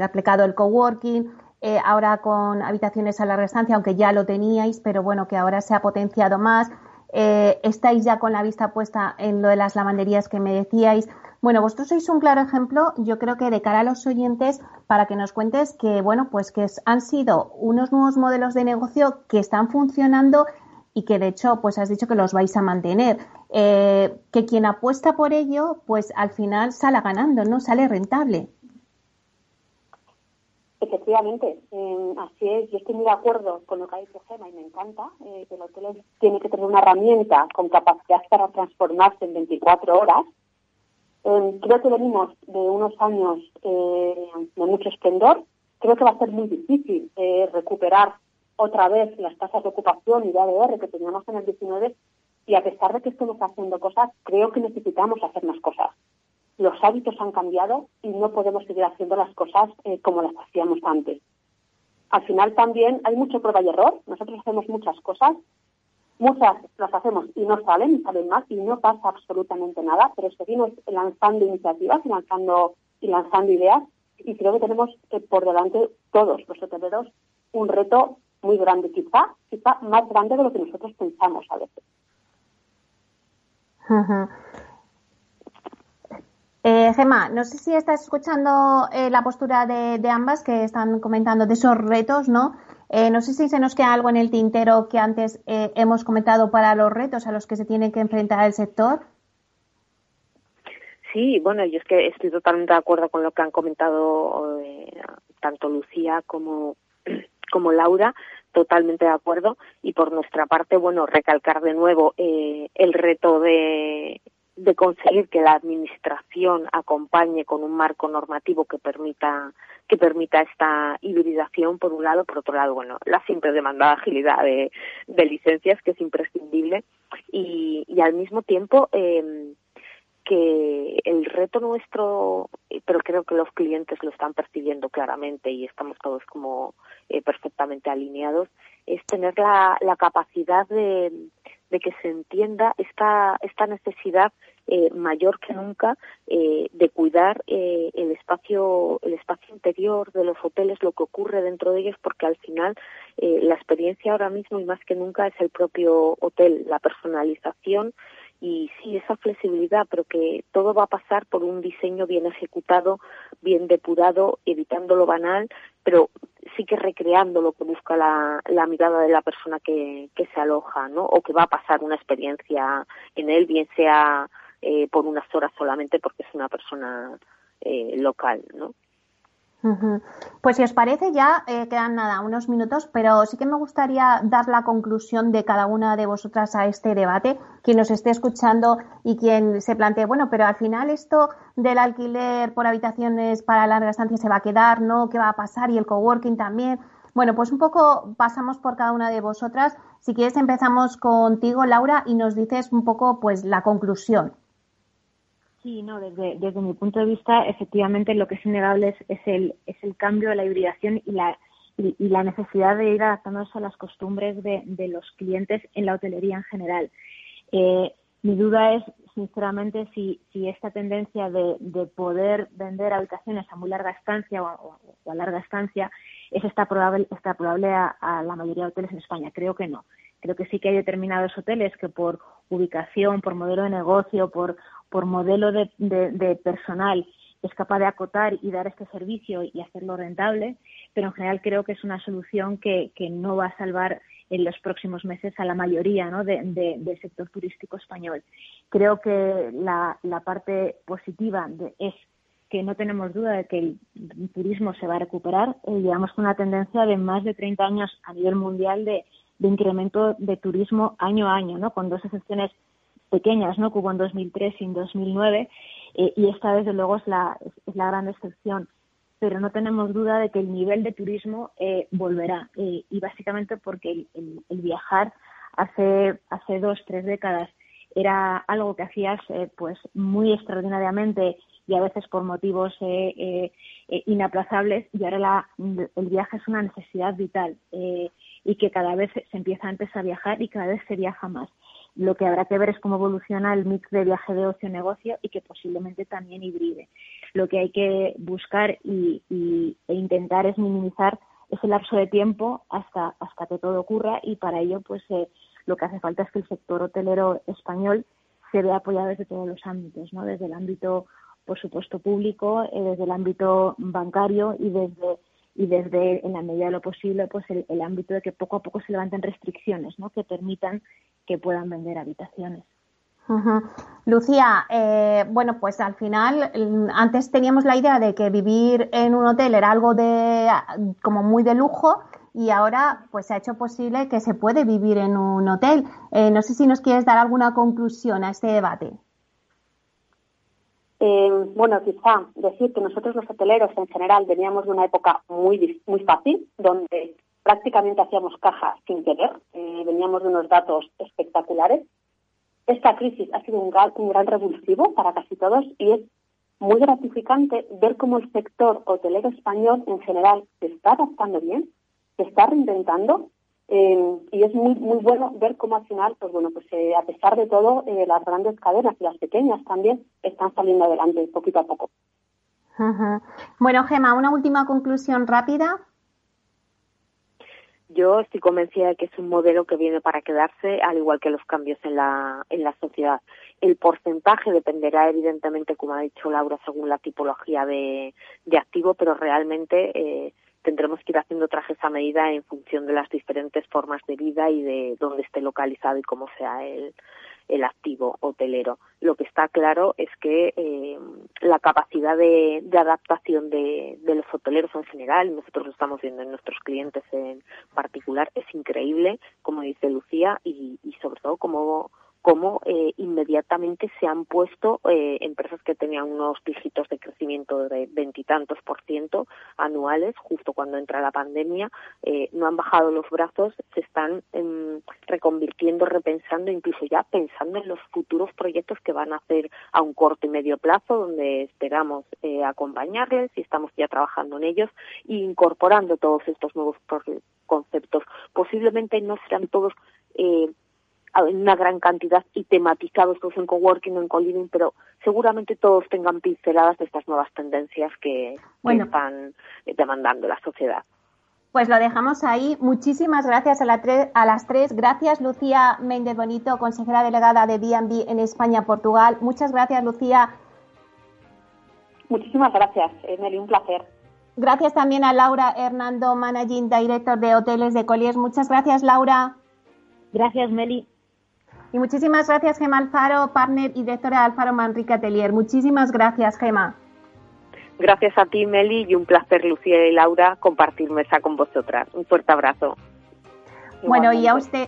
aplicado el coworking, eh, ahora con habitaciones a la restancia, aunque ya lo teníais, pero bueno, que ahora se ha potenciado más. Estáis ya con la vista puesta en lo de las lavanderías que me decíais. Bueno, vosotros sois un claro ejemplo, yo creo que de cara a los oyentes, para que nos cuentes que, bueno, pues que han sido unos nuevos modelos de negocio que están funcionando y que de hecho pues has dicho que los vais a mantener. Eh, que quien apuesta por ello pues al final sale ganando, ¿no? Sale rentable. Efectivamente, eh, así es. Yo estoy muy de acuerdo con lo que ha dicho Gema y me encanta eh, que el hotel tiene que tener una herramienta con capacidad para transformarse en 24 horas. creo que venimos de unos años de mucho esplendor. Creo que va a ser muy difícil recuperar otra vez las tasas de ocupación y de ADR que teníamos en el 19 y a pesar de que estamos haciendo cosas, creo que necesitamos hacer más cosas. Los hábitos han cambiado y no podemos seguir haciendo las cosas eh, como las hacíamos antes. Al final también hay mucho prueba y error. Nosotros hacemos muchas cosas, muchas las hacemos y no salen, salen más y no pasa absolutamente nada, pero seguimos lanzando iniciativas y lanzando, y lanzando ideas y creo que tenemos eh, por delante todos los hoteleros un reto muy grande, quizá, quizá más grande de lo que nosotros pensamos a veces. Eh, Gemma, no sé si estás escuchando eh, la postura de, ambas que están comentando de esos retos, ¿no? Eh, no sé si se nos queda algo en el tintero que antes eh, hemos comentado para los retos a los que se tiene que enfrentar el sector. Sí, bueno, yo es que estoy totalmente de acuerdo con lo que han comentado tanto Lucía como, como Laura, totalmente de acuerdo. Y por nuestra parte, bueno, recalcar de nuevo el reto de, de conseguir que la administración acompañe con un marco normativo que permita que permita esta hibridación por un lado por otro lado bueno la siempre demandada agilidad de, de licencias que es imprescindible y, y al mismo tiempo eh, que el reto nuestro, pero creo que los clientes lo están percibiendo claramente y estamos todos como eh, perfectamente alineados, es tener la, la capacidad de, de que se entienda esta, esta necesidad eh, mayor que nunca eh, de cuidar eh, el espacio el espacio interior de los hoteles lo que ocurre dentro de ellos porque al final eh, la experiencia ahora mismo y más que nunca es el propio hotel la personalización y sí, esa flexibilidad, pero que todo va a pasar por un diseño bien ejecutado, bien depurado, evitando lo banal, pero sí que recreando lo que busca la, la mirada de la persona que, que se aloja, ¿no? O que va a pasar una experiencia en él, bien sea eh, por unas horas solamente porque es una persona eh, local, ¿no? Pues si os parece, ya eh, quedan nada, unos minutos, pero sí que me gustaría dar la conclusión de cada una de vosotras a este debate, quien nos esté escuchando y quien se plantee, bueno, pero al final esto del alquiler por habitaciones para larga estancia se va a quedar, ¿no? ¿Qué va a pasar? Y el coworking también. Bueno, pues un poco pasamos por cada una de vosotras. Si quieres empezamos contigo, Laura, y nos dices un poco, pues, la conclusión. Sí, no, desde, desde mi punto de vista, efectivamente lo que es innegable es, es, el, es el cambio, la hibridación y la, y, la necesidad de ir adaptándose a las costumbres de, de los clientes en la hotelería en general. Eh, mi duda es, sinceramente, si, si esta tendencia de, de, poder vender habitaciones a muy larga estancia o, a larga estancia es extrapolable, extrapolable a, a la mayoría de hoteles en España. Creo que no. Creo que sí que hay determinados hoteles que por ubicación, por modelo de negocio, por por modelo de, personal es capaz de acotar y dar este servicio y hacerlo rentable, pero en general creo que es una solución que, que no va a salvar en los próximos meses a la mayoría ¿no? de, de, del sector turístico español. Creo que la, la parte positiva es que no tenemos duda de que el turismo se va a recuperar. Eh, llevamos con una tendencia de más de 30 años a nivel mundial de, de incremento de turismo año a año, ¿no? con dos excepciones pequeñas, ¿no? Que hubo en 2003 y en 2009, eh, y esta desde luego es la, es la gran excepción. Pero no tenemos duda de que el nivel de turismo eh, volverá, eh, y básicamente porque el, el, viajar hace, hace dos, tres décadas era algo que hacías eh, pues muy extraordinariamente y a veces por motivos eh, inaplazables y ahora la, el viaje es una necesidad vital y que cada vez se empieza antes a viajar y cada vez se viaja más. Lo que habrá que ver es cómo evoluciona el mix de viaje de ocio-negocio y que posiblemente también hibride. Lo que hay que buscar y, y, e intentar es minimizar ese lapso de tiempo hasta, hasta que todo ocurra y para ello pues eh, lo que hace falta es que el sector hotelero español se vea apoyado desde todos los ámbitos, ¿no? desde el ámbito, por supuesto, público, eh, desde el ámbito bancario y desde y desde, en la medida de lo posible, pues el, el ámbito de que poco a poco se levanten restricciones, ¿no? Que permitan que puedan vender habitaciones. Lucía, eh, bueno, pues al final, antes teníamos la idea de que vivir en un hotel era algo de como muy de lujo y ahora pues se ha hecho posible que se puede vivir en un hotel. Eh, no sé si nos quieres dar alguna conclusión a este debate. Eh, bueno, quizá decir que nosotros los hoteleros en general veníamos de una época muy, muy fácil, donde prácticamente hacíamos caja sin querer, eh, veníamos de unos datos espectaculares. Esta crisis ha sido un gran, un gran revulsivo para casi todos y es muy gratificante ver cómo el sector hotelero español en general se está adaptando bien, se está reinventando eh, y es muy muy bueno ver cómo al final, pues bueno, pues eh, a pesar de todo, eh, las grandes cadenas y las pequeñas también están saliendo adelante poquito a poco. Uh -huh. Bueno, Gema, una última conclusión rápida. yo estoy convencida de que es un modelo que viene para quedarse, al igual que los cambios en la, en la sociedad. El porcentaje dependerá, evidentemente, como ha dicho Laura, según la tipología de, de activo, pero realmente eh, tendremos que ir haciendo trajes a medida en función de las diferentes formas de vida y de dónde esté localizado y cómo sea el, el activo hotelero. Lo que está claro es que eh, la capacidad de, adaptación de, de, los hoteleros en general, nosotros lo estamos viendo en nuestros clientes en particular, es increíble, como dice Lucía, y, y sobre todo como cómo eh, inmediatamente se han puesto eh, empresas que tenían unos dígitos de crecimiento de veintitantos por ciento anuales, justo cuando entra la pandemia, eh, no han bajado los brazos, se están em, reconvirtiendo, repensando, incluso ya pensando en los futuros proyectos que van a hacer a un corto y medio plazo, donde esperamos eh, acompañarles y estamos ya trabajando en ellos e incorporando todos estos nuevos conceptos. Posiblemente no serán todos eh, en una gran cantidad y tematizados todos en coworking o en co pero seguramente todos tengan pinceladas de estas nuevas tendencias que, están demandando la sociedad. Pues lo dejamos ahí. Muchísimas gracias a, la a las tres. Gracias, Lucía Méndez Bonito, consejera delegada de B&B en España, Portugal. Muchas gracias, Lucía. Muchísimas gracias, Emily. Un placer. Gracias también a Laura Hernando, Managing Director de Hoteles de Colliers. Muchas gracias, Laura. Gracias, Meli. Y muchísimas gracias, Gema Alfaro, partner y directora de Alfaro Manrique Atelier. Muchísimas gracias, Gema. Gracias a ti, Meli, y un placer, Lucía y Laura, compartir mesa con vosotras. Un fuerte abrazo. Bueno, y a usted,